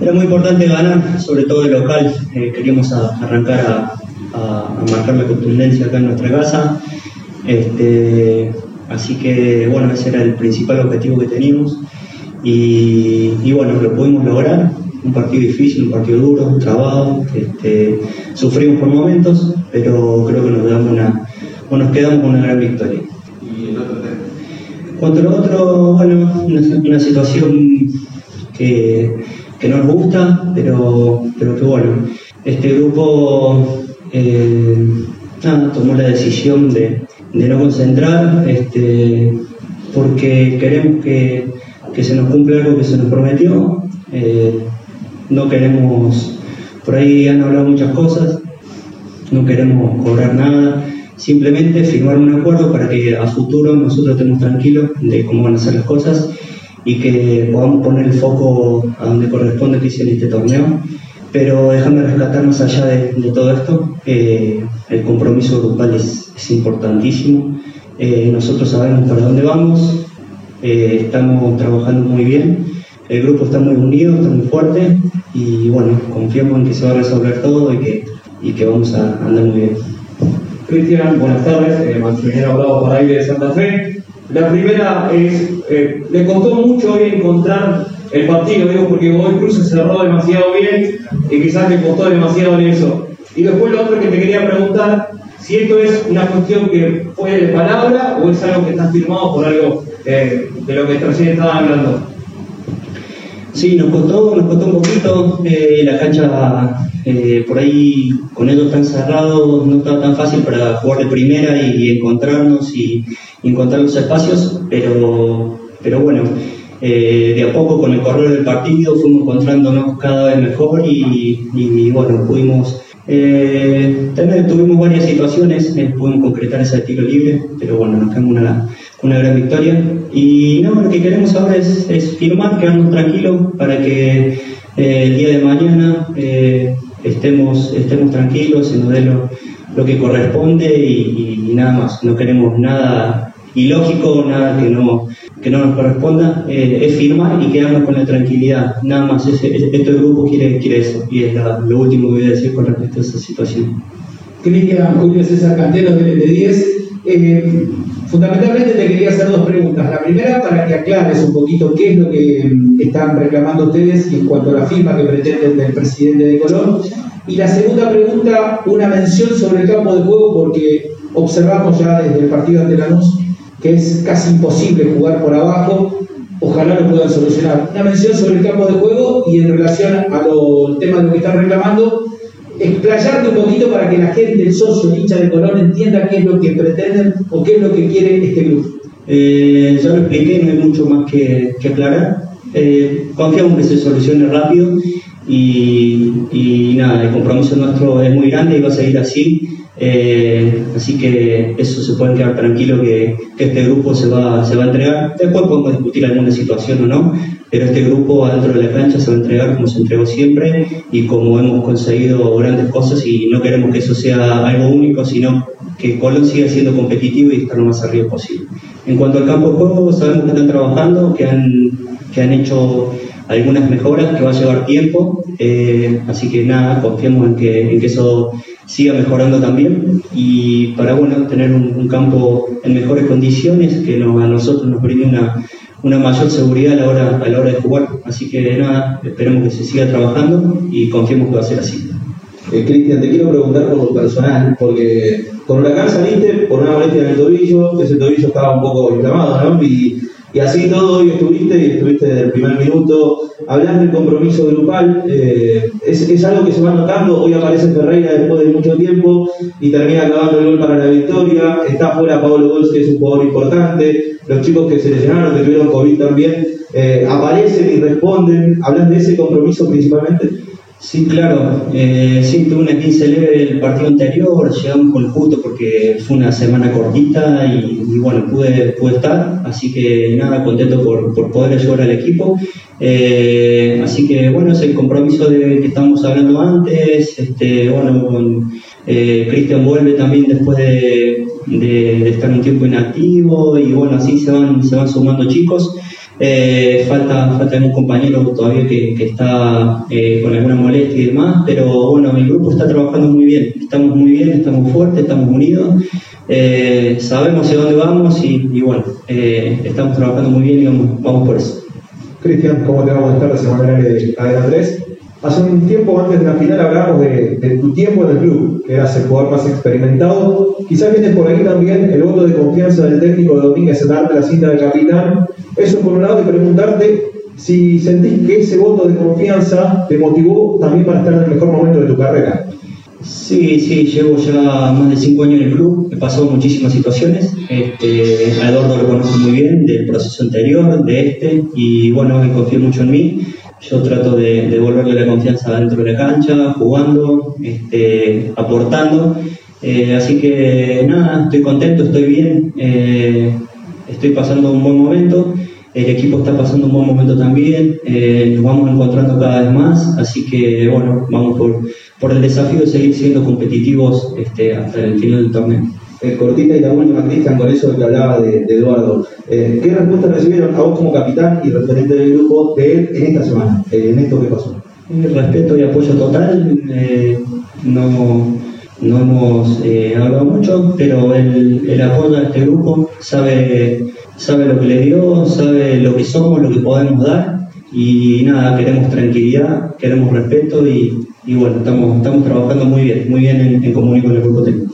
Era muy importante ganar, sobre todo el local. Eh, queríamos arrancar a, marcar la contundencia acá en nuestra casa. Este, así que bueno, ese era el principal objetivo que teníamos. Y, bueno, lo pudimos lograr. Un partido difícil, un partido duro, un trabajo. Este, sufrimos por momentos, pero creo que nos, damos una, nos quedamos con una gran victoria. ¿Y el otro tema? Cuanto lo otro, bueno, una situación que que nos gusta, pero, pero que bueno, este grupo eh, tomó la decisión de, no concentrar este, porque queremos que, se nos cumpla algo que se nos prometió. Eh, no queremos, por ahí han hablado muchas cosas, no queremos cobrar nada, simplemente firmar un acuerdo para que a futuro nosotros estemos tranquilos de cómo van a ser las cosas y que podamos poner el foco a donde corresponde que en este torneo. Pero déjame rescatar más allá de, todo esto, eh, el compromiso grupal es, importantísimo. Eh, nosotros sabemos para dónde vamos, eh, estamos trabajando muy bien, el grupo está muy unido, está muy fuerte y bueno, confiamos en que se va a resolver todo y que, y que vamos a andar muy bien. Cristian, buenas tardes, eh, Hablado por ahí de Santa Fe. La primera es, eh, le costó mucho hoy encontrar el partido, digo, porque hoy Cruz se cerró demasiado bien y quizás le costó demasiado en eso. Y después lo otro que te quería preguntar, si esto es una cuestión que fue de palabra o es algo que está firmado por algo eh, de lo que recién estaba hablando. Sí, nos costó, nos costó un poquito. Eh, la cancha por ahí con ellos tan cerrados no estaba tan fácil para jugar de primera y encontrarnos y, encontrar los espacios, pero, pero bueno, eh, de a poco con el correr del partido fuimos encontrándonos cada vez mejor y, bueno, pudimos eh, tuvimos varias situaciones, eh, pudimos concretar ese tiro libre, pero bueno, nos quedamos una, una gran victoria. Y no, lo que queremos ahora es, es firmar, quedarnos tranquilos para que el día de mañana estemos, estemos tranquilos, se nos dé lo que corresponde y, nada más. No queremos nada ilógico, nada que no, que no nos corresponda, eh, es firmar y quedarnos con la tranquilidad, nada más. este grupo quiere, quiere eso y es lo último que voy a decir con respecto a esa situación. Cristian Julio César Cantero del 10 eh, fundamentalmente te quería hacer dos preguntas. La primera para que aclares un poquito qué es lo que mm, están reclamando ustedes en cuanto a la firma que pretenden del presidente de Colón. Y la segunda pregunta, una mención sobre el campo de juego, porque observamos ya desde el partido ante Lanús que es casi imposible jugar por abajo, ojalá lo puedan solucionar. Una mención sobre el campo de juego y en relación al tema de lo que están reclamando, explayarte un poquito para que la gente, el socio, el hincha de Colón entienda qué es lo que pretenden o qué es lo que quiere este grupo. Eh, ya lo expliqué, no hay mucho más que, aclarar. Eh, confiamos que se solucione rápido y, y, nada, el compromiso nuestro es muy grande y va a seguir así. Eh, así que eso se pueden quedar tranquilo que, este grupo se va, se va a entregar. Después podemos discutir alguna situación o no, pero este grupo adentro de la cancha se va a entregar como se entregó siempre y como hemos conseguido grandes cosas y no queremos que eso sea algo único, sino que Colón siga siendo competitivo y estar lo más arriba posible. En cuanto al campo de juego, sabemos que están trabajando, que han, que han hecho algunas mejoras que va a llevar tiempo, eh, así que nada, confiamos en que, en que eso siga mejorando también y para bueno tener un, campo en mejores condiciones que a nosotros nos brinde una, una mayor seguridad a la, hora, a la hora de jugar. Así que nada, esperemos que se siga trabajando y confiemos que va a ser así. Eh, Cristian, te quiero preguntar por lo personal, porque con Huracán saliste por una estaba un poco inflamado, ¿no? Y y así todo, hoy estuviste y estuviste desde el primer minuto. Hablar del compromiso grupal, eh, es, algo que se va notando. Hoy aparece Ferreira después de mucho tiempo y termina acabando el gol para la victoria. Está fuera Pablo Gols, que es un jugador importante. Los chicos que se lesionaron, que tuvieron COVID también, eh, aparecen y responden. ¿Hablan de ese compromiso principalmente? Sí, claro. Eh, sí, tuve una 15 leve el partido anterior, llegamos con el justo porque fue una semana cortita y, bueno, pude, pude, estar, así que nada, contento por, por poder ayudar al equipo. Eh, así que bueno, es el compromiso de que estábamos hablando antes, este, bueno, con eh, Cristian vuelve también después de, de, estar un tiempo inactivo y bueno, así se van, se van sumando chicos. Eh, falta, falta un compañero todavía que, que está eh, con alguna molestia y demás, pero bueno, el grupo está trabajando muy bien, estamos muy bien, estamos fuertes, estamos unidos, eh, sabemos hacia dónde vamos y, y bueno, eh, estamos trabajando muy bien y vamos, vamos por eso. Cristian, ¿cómo te va? Buenas tardes, Emanuel de Cadena 3. Hace un tiempo antes de la final hablábamos de, de, tu tiempo en el club, que eras el jugador más experimentado. Quizás vienes por ahí también el voto de confianza del técnico de Domínguez en darte la cinta de capitán. Eso por un lado, y preguntarte si sentís que ese voto de confianza te motivó también para estar en el mejor momento de tu carrera. Sí, sí, llevo ya más de cinco años en el club, he pasado muchísimas situaciones, este, a Eduardo lo conozco muy bien del proceso anterior, de este, y bueno, él confía mucho en mí, yo trato de devolverle la confianza dentro de la cancha, jugando, este, aportando, eh, así que nada, estoy contento, estoy bien, eh, estoy pasando un buen momento, el equipo está pasando un buen momento también, eh, nos vamos encontrando cada vez más, así que bueno, vamos por, por el desafío de seguir siendo competitivos este, hasta el final del torneo. Eh, cortita y la última, Cristian, con eso que hablaba de, Eduardo. Eh, ¿Qué respuesta recibieron a vos como capitán y referente del grupo de él en esta semana, eh, en esto que pasó? Respeto y apoyo total, no, no hemos hablado mucho, pero él, él apoya a este grupo, sabe sabe lo que le dio, sabe lo que somos, lo que podemos dar y nada, queremos tranquilidad, queremos respeto y, y bueno, estamos, estamos trabajando muy bien, muy bien en, en común con el grupo técnico.